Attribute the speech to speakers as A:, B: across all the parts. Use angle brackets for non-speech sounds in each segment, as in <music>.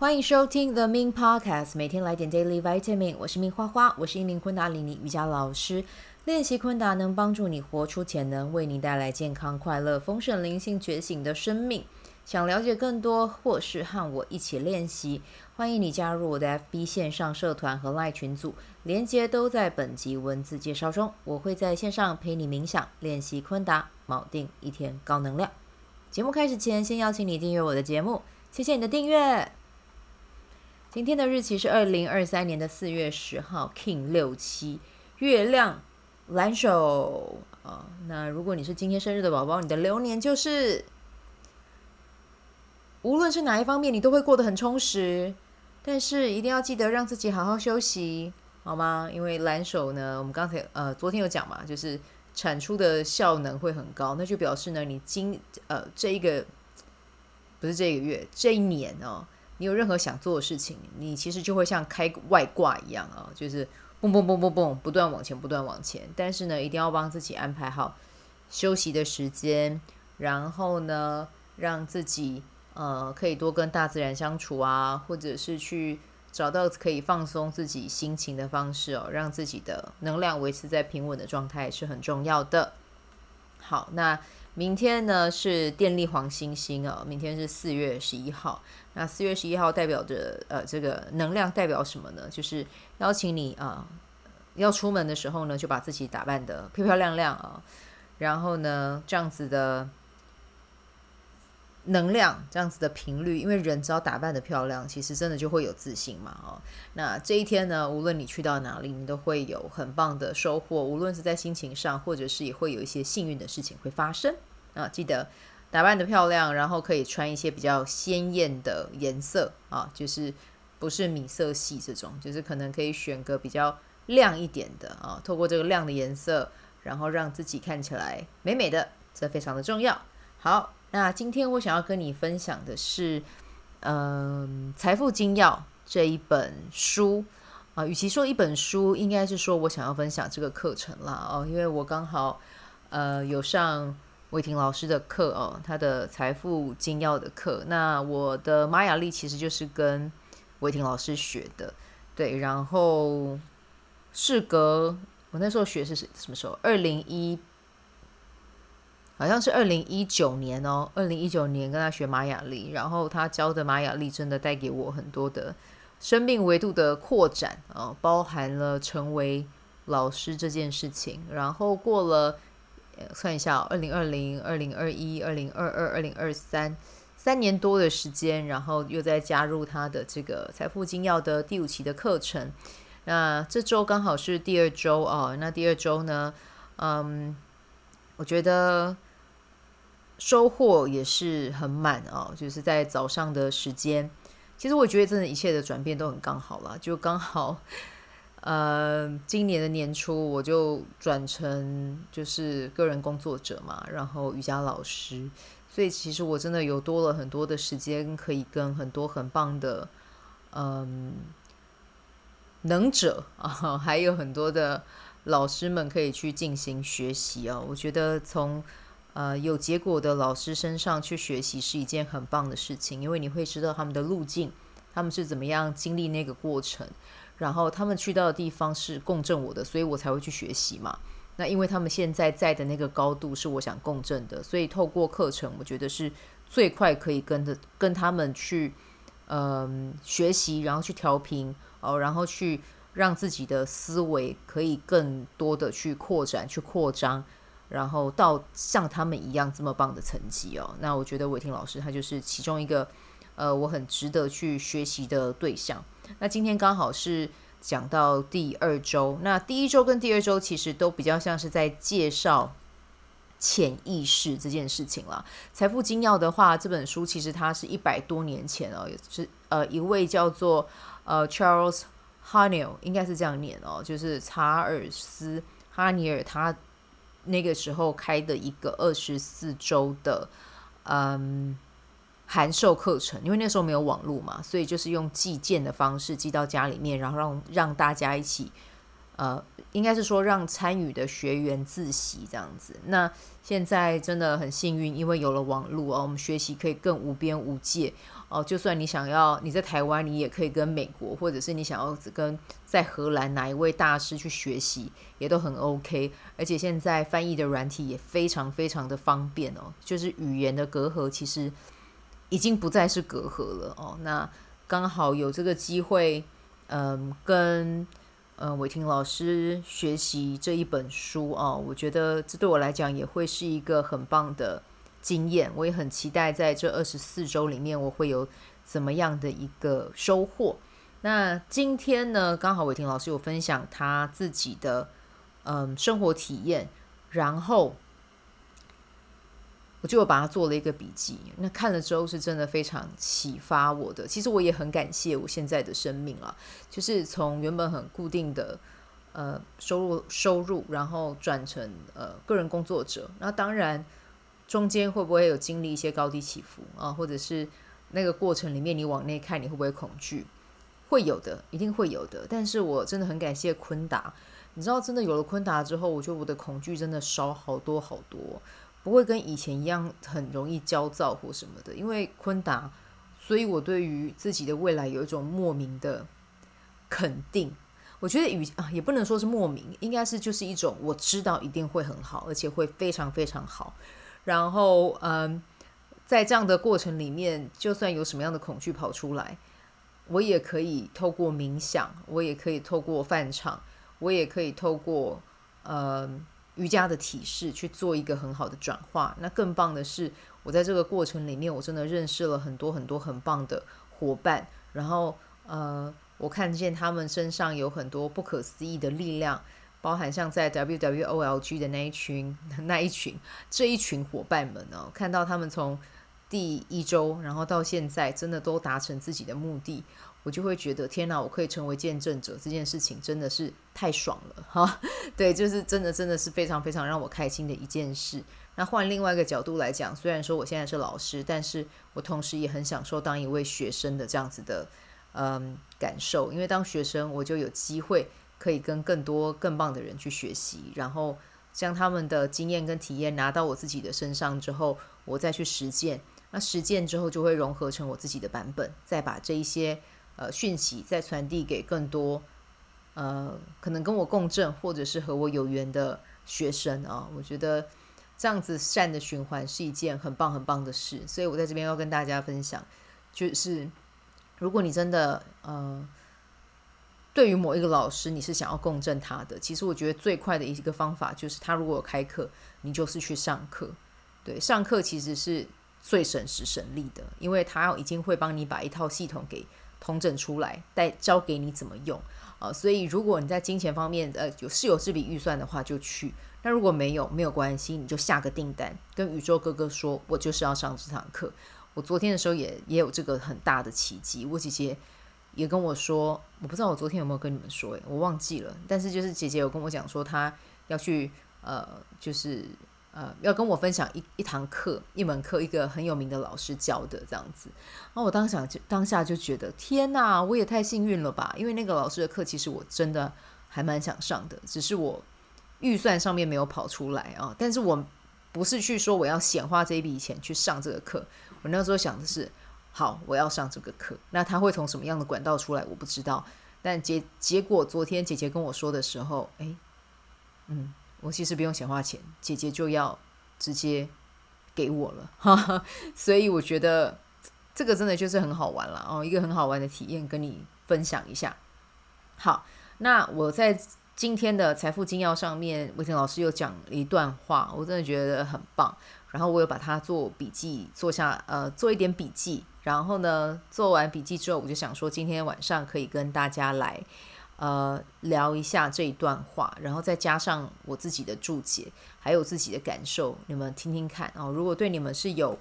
A: 欢迎收听 The Min Podcast，每天来点 Daily Vitamin。我是命花花，我是一名昆达里尼瑜伽老师。练习昆达能帮助你活出潜能，为你带来健康、快乐、丰盛、灵性觉醒的生命。想了解更多，或是和我一起练习，欢迎你加入我的 FB 线上社团和 LINE 群组，连接都在本集文字介绍中。我会在线上陪你冥想、练习昆达，锚定一天高能量。节目开始前，先邀请你订阅我的节目，谢谢你的订阅。今天的日期是二零二三年的四月十号，King 六七，月亮蓝手啊。那如果你是今天生日的宝宝，你的流年就是，无论是哪一方面，你都会过得很充实。但是一定要记得让自己好好休息，好吗？因为蓝手呢，我们刚才呃昨天有讲嘛，就是产出的效能会很高，那就表示呢，你今呃这一个不是这个月，这一年哦。你有任何想做的事情，你其实就会像开外挂一样啊，就是蹦蹦蹦蹦蹦，不断往前，不断往前。但是呢，一定要帮自己安排好休息的时间，然后呢，让自己呃可以多跟大自然相处啊，或者是去找到可以放松自己心情的方式哦，让自己的能量维持在平稳的状态是很重要的。好，那。明天呢是电力黄星星啊，明天是四月十一号。那四月十一号代表着呃这个能量代表什么呢？就是邀请你啊、要出门的时候呢，就把自己打扮的漂漂亮亮啊。然后呢，这样子的能量，这样子的频率，因为人只要打扮得漂亮，其实真的就会有自信嘛哦。那这一天呢，无论你去到哪里，你都会有很棒的收获，无论是在心情上，或者是也会有一些幸运的事情会发生。啊，记得打扮得漂亮，然后可以穿一些比较鲜艳的颜色啊，就是不是米色系这种，就是可能可以选个比较亮一点的啊，透过这个亮的颜色，然后让自己看起来美美的，这非常的重要。好，那今天我想要跟你分享的是，嗯，《财富精要》这一本书啊，与其说一本书，应该是说我想要分享这个课程啦哦，因为我刚好呃有上。韦霆老师的课哦，他的财富精要的课。那我的玛雅历其实就是跟韦霆老师学的，对。然后事隔我那时候学是什么时候？二零一，好像是二零一九年哦。二零一九年跟他学玛雅历，然后他教的玛雅历真的带给我很多的生命维度的扩展哦，包含了成为老师这件事情。然后过了。算一下，二零二零、二零二一、二零二二、二零二三，三年多的时间，然后又再加入他的这个财富精要的第五期的课程。那这周刚好是第二周哦。那第二周呢，嗯，我觉得收获也是很满哦。就是在早上的时间，其实我觉得真的一切的转变都很刚好了，就刚好。<laughs> 呃，今年的年初我就转成就是个人工作者嘛，然后瑜伽老师，所以其实我真的有多了很多的时间，可以跟很多很棒的嗯能者啊，还有很多的老师们可以去进行学习啊。我觉得从呃有结果的老师身上去学习是一件很棒的事情，因为你会知道他们的路径，他们是怎么样经历那个过程。然后他们去到的地方是共振我的，所以我才会去学习嘛。那因为他们现在在的那个高度是我想共振的，所以透过课程，我觉得是最快可以跟着跟他们去，嗯，学习，然后去调频哦，然后去让自己的思维可以更多的去扩展、去扩张，然后到像他们一样这么棒的成绩哦。那我觉得伟霆老师他就是其中一个，呃，我很值得去学习的对象。那今天刚好是讲到第二周，那第一周跟第二周其实都比较像是在介绍潜意识这件事情了。财富精要的话，这本书其实它是一百多年前哦，是呃一位叫做呃 Charles Haanel，应该是这样念哦，就是查尔斯哈尼尔他那个时候开的一个二十四周的嗯。函授课程，因为那时候没有网络嘛，所以就是用寄件的方式寄到家里面，然后让让大家一起，呃，应该是说让参与的学员自习这样子。那现在真的很幸运，因为有了网络啊，我们学习可以更无边无界哦，就算你想要你在台湾，你也可以跟美国，或者是你想要跟在荷兰哪一位大师去学习，也都很 OK。而且现在翻译的软体也非常非常的方便哦，就是语言的隔阂其实已经不再是隔阂了哦。那刚好有这个机会，嗯，跟呃伟霆老师学习这一本书哦，我觉得这对我来讲也会是一个很棒的。经验，我也很期待在这二十四周里面，我会有怎么样的一个收获。那今天呢，刚好伟霆老师有分享他自己的嗯生活体验，然后我就把它做了一个笔记。那看了之后是真的非常启发我的。其实我也很感谢我现在的生命了，就是从原本很固定的呃收入收入，然后转成呃个人工作者。那当然。中间会不会有经历一些高低起伏啊？或者是那个过程里面，你往内看，你会不会恐惧？会有的，一定会有的。但是我真的很感谢昆达，你知道，真的有了昆达之后，我觉得我的恐惧真的少好多好多，不会跟以前一样很容易焦躁或什么的。因为昆达，所以我对于自己的未来有一种莫名的肯定。我觉得与啊，也不能说是莫名，应该是就是一种我知道一定会很好，而且会非常非常好。然后，嗯，在这样的过程里面，就算有什么样的恐惧跑出来，我也可以透过冥想，我也可以透过饭场，我也可以透过嗯瑜伽的体式去做一个很好的转化。那更棒的是，我在这个过程里面，我真的认识了很多很多很棒的伙伴。然后，呃，我看见他们身上有很多不可思议的力量。包含像在 WWOLG 的那一群、那一群、这一群伙伴们哦，看到他们从第一周，然后到现在，真的都达成自己的目的，我就会觉得天哪，我可以成为见证者，这件事情真的是太爽了哈！<laughs> 对，就是真的，真的是非常非常让我开心的一件事。那换另外一个角度来讲，虽然说我现在是老师，但是我同时也很享受当一位学生的这样子的嗯感受，因为当学生我就有机会。可以跟更多更棒的人去学习，然后将他们的经验跟体验拿到我自己的身上之后，我再去实践。那实践之后就会融合成我自己的版本，再把这一些呃讯息再传递给更多呃可能跟我共振或者是和我有缘的学生啊。我觉得这样子善的循环是一件很棒很棒的事，所以我在这边要跟大家分享，就是如果你真的呃。对于某一个老师，你是想要共振他的，其实我觉得最快的一个方法就是，他如果有开课，你就是去上课。对，上课其实是最省时省力的，因为他已经会帮你把一套系统给统整出来，带教给你怎么用啊、呃。所以如果你在金钱方面呃有是有这笔预算的话，就去；那如果没有，没有关系，你就下个订单，跟宇宙哥哥说，我就是要上这堂课。我昨天的时候也也有这个很大的奇迹，我姐姐。也跟我说，我不知道我昨天有没有跟你们说，诶，我忘记了。但是就是姐姐有跟我讲说，她要去呃，就是呃，要跟我分享一一堂课，一门课，一个很有名的老师教的这样子。然后我当想就当下就觉得，天哪，我也太幸运了吧！因为那个老师的课其实我真的还蛮想上的，只是我预算上面没有跑出来啊。但是我不是去说我要显化这一笔钱去上这个课，我那时候想的是。好，我要上这个课。那他会从什么样的管道出来？我不知道。但结结果，昨天姐姐跟我说的时候，诶，嗯，我其实不用钱花钱，姐姐就要直接给我了，哈哈。所以我觉得这个真的就是很好玩了哦，一个很好玩的体验，跟你分享一下。好，那我在今天的财富精要上面，魏婷老师又讲了一段话，我真的觉得很棒。然后我有把它做笔记，做下呃做一点笔记。然后呢，做完笔记之后，我就想说，今天晚上可以跟大家来呃聊一下这一段话，然后再加上我自己的注解，还有自己的感受，你们听听看啊。如果对你们是有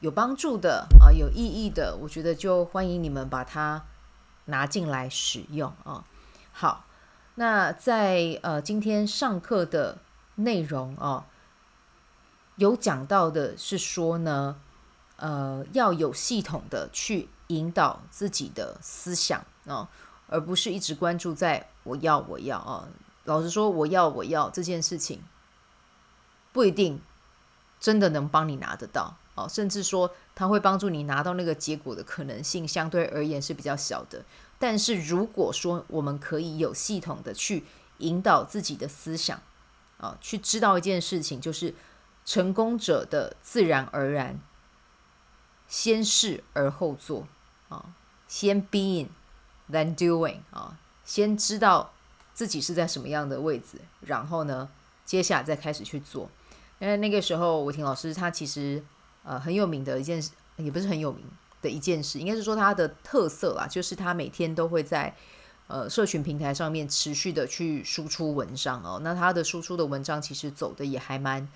A: 有帮助的啊，有意义的，我觉得就欢迎你们把它拿进来使用啊。好，那在呃今天上课的内容啊。有讲到的是说呢，呃，要有系统的去引导自己的思想啊、哦，而不是一直关注在我要我要啊。老实说，我要我要这件事情不一定真的能帮你拿得到啊，甚至说它会帮助你拿到那个结果的可能性相对而言是比较小的。但是如果说我们可以有系统的去引导自己的思想，啊，去知道一件事情，就是成功者的自然而然，先试而后做啊，先 being Than doing 啊，先知道自己是在什么样的位置，然后呢，接下来再开始去做。因为那个时候，伟霆老师他其实呃很有名的一件事，也不是很有名的一件事，应该是说他的特色啦，就是他每天都会在。呃，社群平台上面持续的去输出文章哦，那他的输出的文章其实走的也还蛮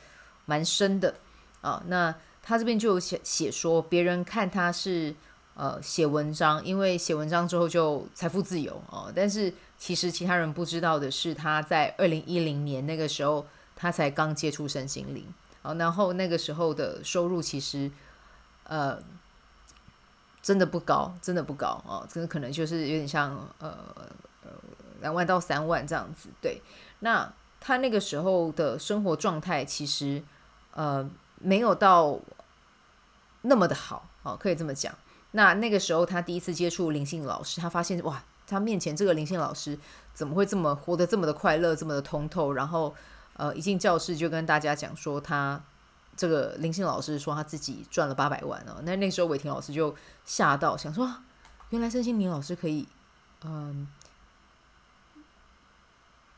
A: 蛮深的啊。那他这边就写写说，别人看他是呃写文章，因为写文章之后就财富自由哦。但是其实其他人不知道的是，他在二零一零年那个时候，他才刚接触身心灵啊，然后那个时候的收入其实呃。真的不高，真的不高哦，真的可能就是有点像呃呃两万到三万这样子。对，那他那个时候的生活状态其实呃没有到那么的好哦，可以这么讲。那那个时候他第一次接触灵性老师，他发现哇，他面前这个灵性老师怎么会这么活得这么的快乐，这么的通透？然后呃一进教室就跟大家讲说他。这个灵性老师说他自己赚了八百万哦，那那时候伟霆老师就吓到，想说原来身心灵老师可以，嗯，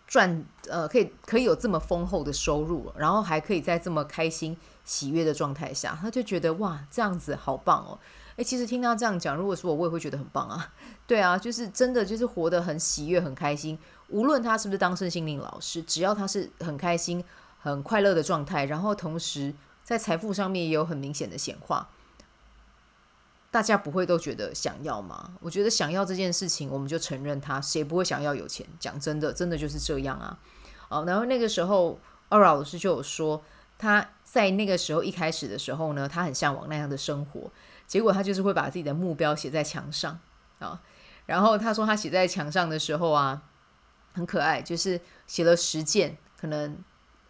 A: 赚呃可以可以有这么丰厚的收入，然后还可以在这么开心喜悦的状态下，他就觉得哇这样子好棒哦。诶，其实听他这样讲，如果说我我也会觉得很棒啊，对啊，就是真的就是活得很喜悦很开心，无论他是不是当身心灵老师，只要他是很开心很快乐的状态，然后同时。在财富上面也有很明显的显化，大家不会都觉得想要吗？我觉得想要这件事情，我们就承认他，谁不会想要有钱？讲真的，真的就是这样啊。哦，然后那个时候二老师就有说，他在那个时候一开始的时候呢，他很向往那样的生活，结果他就是会把自己的目标写在墙上啊。然后他说他写在墙上的时候啊，很可爱，就是写了十件，可能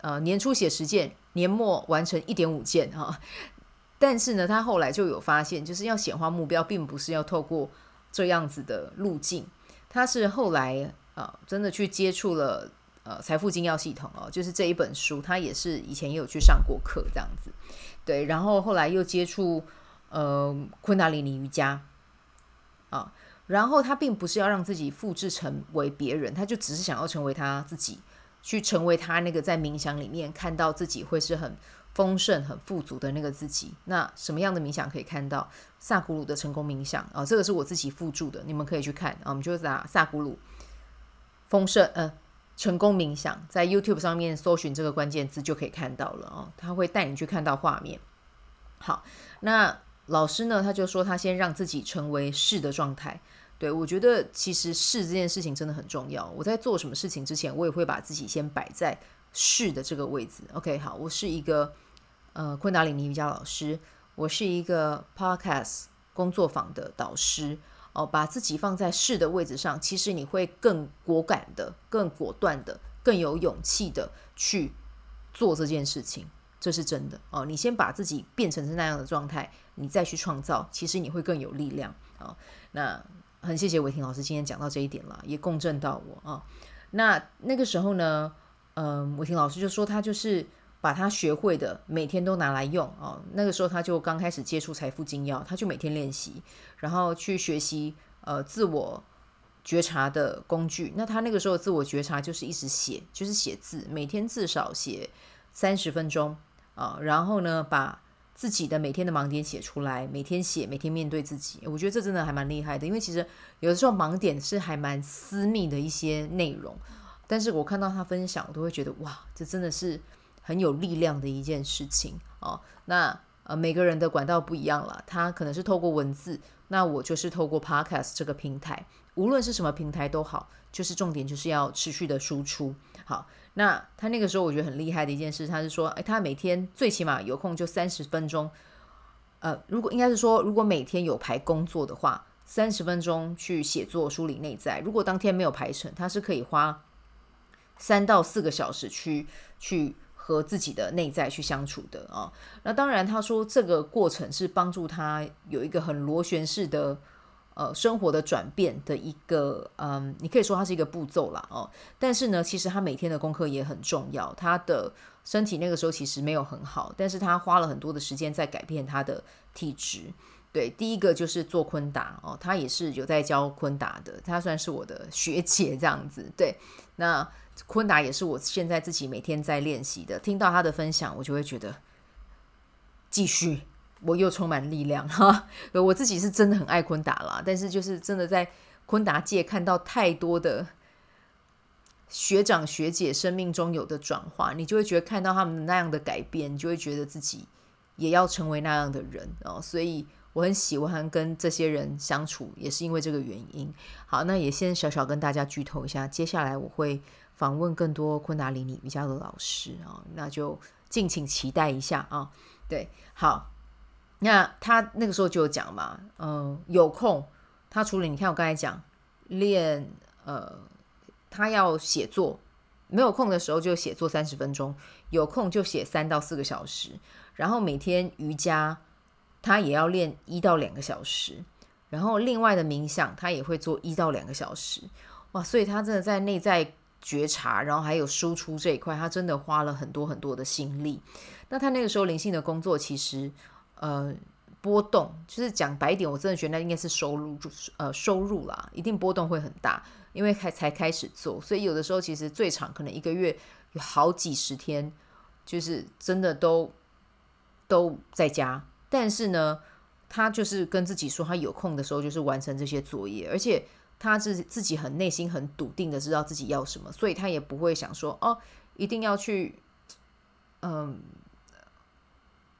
A: 呃年初写十件。年末完成一点五件哈，但是呢，他后来就有发现，就是要显化目标，并不是要透过这样子的路径，他是后来啊、真的去接触了呃财富精要系统哦，就是这一本书，他也是以前也有去上过课这样子，对，然后后来又接触呃昆达里尼瑜伽啊，然后他并不是要让自己复制成为别人，他就只是想要成为他自己。去成为他那个在冥想里面看到自己会是很丰盛、很富足的那个自己。那什么样的冥想可以看到？萨古鲁的成功冥想啊，这个是我自己附注的，你们可以去看啊。我们就打萨古鲁丰盛呃成功冥想，在 YouTube 上面搜寻这个关键字就可以看到了啊。他会带你去看到画面。好，那老师呢，他就说他先让自己成为是的状态。对，我觉得其实是这件事情真的很重要。我在做什么事情之前，我也会把自己先摆在是的这个位置。OK，好，我是一个呃昆达里尼瑜伽老师，我是一个 Podcast 工作坊的导师。哦，把自己放在是的位置上，其实你会更果敢的、更果断的、更有勇气的去做这件事情，这是真的。哦，你先把自己变成是那样的状态，你再去创造，其实你会更有力量。哦，那。很谢谢伟霆老师今天讲到这一点了，也共振到我啊。那那个时候呢，嗯，伟霆老师就说他就是把他学会的每天都拿来用啊。那个时候他就刚开始接触财富精要，他就每天练习，然后去学习呃自我觉察的工具。那他那个时候自我觉察就是一直写，就是写字，每天至少写三十分钟啊。然后呢，把自己的每天的盲点写出来，每天写，每天面对自己，我觉得这真的还蛮厉害的。因为其实有的时候盲点是还蛮私密的一些内容，但是我看到他分享，我都会觉得哇，这真的是很有力量的一件事情哦。那呃，每个人的管道不一样了，他可能是透过文字，那我就是透过 Podcast 这个平台，无论是什么平台都好，就是重点就是要持续的输出，好。那他那个时候我觉得很厉害的一件事，他是说，诶，他每天最起码有空就三十分钟，呃，如果应该是说，如果每天有排工作的话，三十分钟去写作、梳理内在。如果当天没有排成，他是可以花三到四个小时去去和自己的内在去相处的啊。那当然，他说这个过程是帮助他有一个很螺旋式的呃生活的转变的一个嗯，你可以说它是一个步骤啦哦。但是呢，其实他每天的功课也很重要。他的身体那个时候其实没有很好，但是他花了很多的时间在改变他的体质。对，第一个就是做昆达哦，他也是有在教昆达的，他算是我的学姐这样子。对，那昆达也是我现在自己每天在练习的。听到他的分享，我就会觉得继续，我又充满力量 <laughs> 哈。我自己是真的很爱昆达啦，但是就是真的在昆达界看到太多的学长学姐生命中有的转化，你就会觉得看到他们那样的改变，你就会觉得自己也要成为那样的人哦，所以。我很喜欢跟这些人相处，也是因为这个原因。好，那也先小小跟大家剧透一下，接下来我会访问更多昆达里尼瑜伽的老师啊，那就敬请期待一下啊。对，好，那他那个时候就有讲嘛，嗯，有空他除了你看我刚才讲练，呃，他要写作，没有空的时候就写作三十分钟，有空就写三到四个小时，然后每天瑜伽。他也要练一到两个小时，然后另外的冥想他也会做一到两个小时，哇！所以他真的在内在觉察，然后还有输出这一块，他真的花了很多很多的心力。那他那个时候灵性的工作其实呃波动，就是讲白一点，我真的觉得那应该是收入呃收入啦，一定波动会很大，因为才才开始做，所以有的时候其实最长可能一个月有好几十天，就是真的都都在家。但是呢，他就是跟自己说，他有空的时候就是完成这些作业，而且他是自己很内心很笃定的知道自己要什么，所以他也不会想说哦，一定要去，嗯，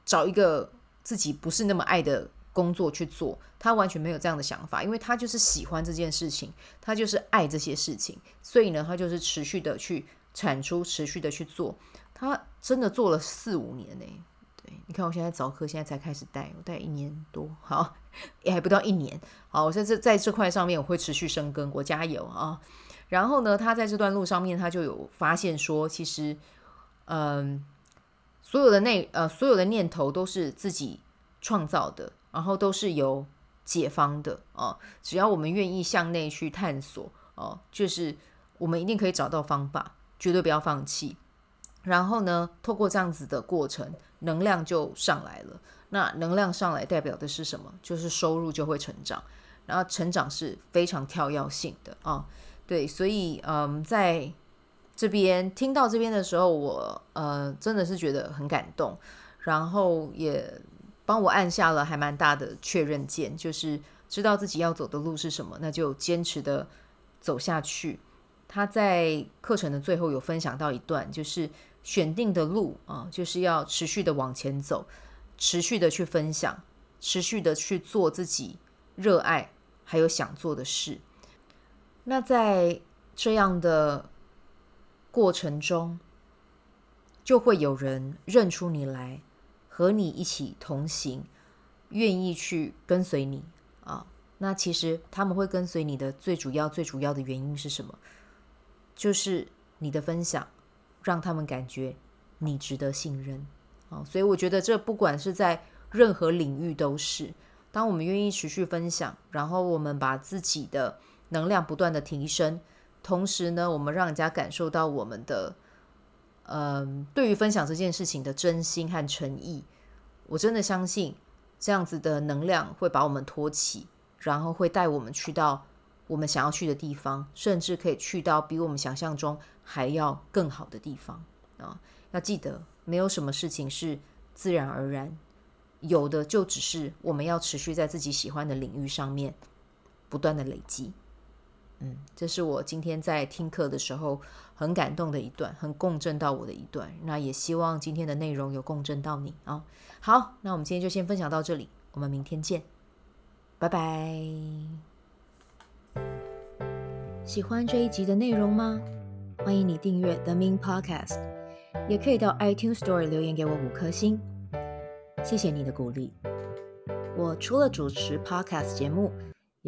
A: 找一个自己不是那么爱的工作去做，他完全没有这样的想法，因为他就是喜欢这件事情，他就是爱这些事情，所以呢，他就是持续的去产出，持续的去做，他真的做了四五年呢。对你看，我现在早课，现在才开始带，我带一年多，好，也还不到一年。好，我在这在这块上面，我会持续深耕，我加油啊！然后呢，他在这段路上面，他就有发现说，其实，嗯，所有的内呃，所有的念头都是自己创造的，然后都是有解方的啊！只要我们愿意向内去探索哦，就是我们一定可以找到方法，绝对不要放弃。然后呢，透过这样子的过程，能量就上来了。那能量上来代表的是什么？就是收入就会成长，然后成长是非常跳跃性的啊。对，所以嗯，在这边听到这边的时候，我呃真的是觉得很感动，然后也帮我按下了还蛮大的确认键，就是知道自己要走的路是什么，那就坚持的走下去。他在课程的最后有分享到一段，就是。选定的路啊，就是要持续的往前走，持续的去分享，持续的去做自己热爱还有想做的事。那在这样的过程中，就会有人认出你来，和你一起同行，愿意去跟随你啊。那其实他们会跟随你的最主要、最主要的原因是什么？就是你的分享。让他们感觉你值得信任啊，所以我觉得这不管是在任何领域都是，当我们愿意持续分享，然后我们把自己的能量不断的提升，同时呢，我们让人家感受到我们的，嗯，对于分享这件事情的真心和诚意，我真的相信这样子的能量会把我们托起，然后会带我们去到我们想要去的地方，甚至可以去到比我们想象中。还要更好的地方啊！要记得，没有什么事情是自然而然，有的就只是我们要持续在自己喜欢的领域上面不断的累积。嗯，这是我今天在听课的时候很感动的一段，很共振到我的一段。那也希望今天的内容有共振到你啊！好，那我们今天就先分享到这里，我们明天见，拜拜。喜欢这一集的内容吗？欢迎你订阅 The Min Podcast，也可以到 iTunes Store 留言给我五颗星，谢谢你的鼓励。我除了主持 Podcast 节目，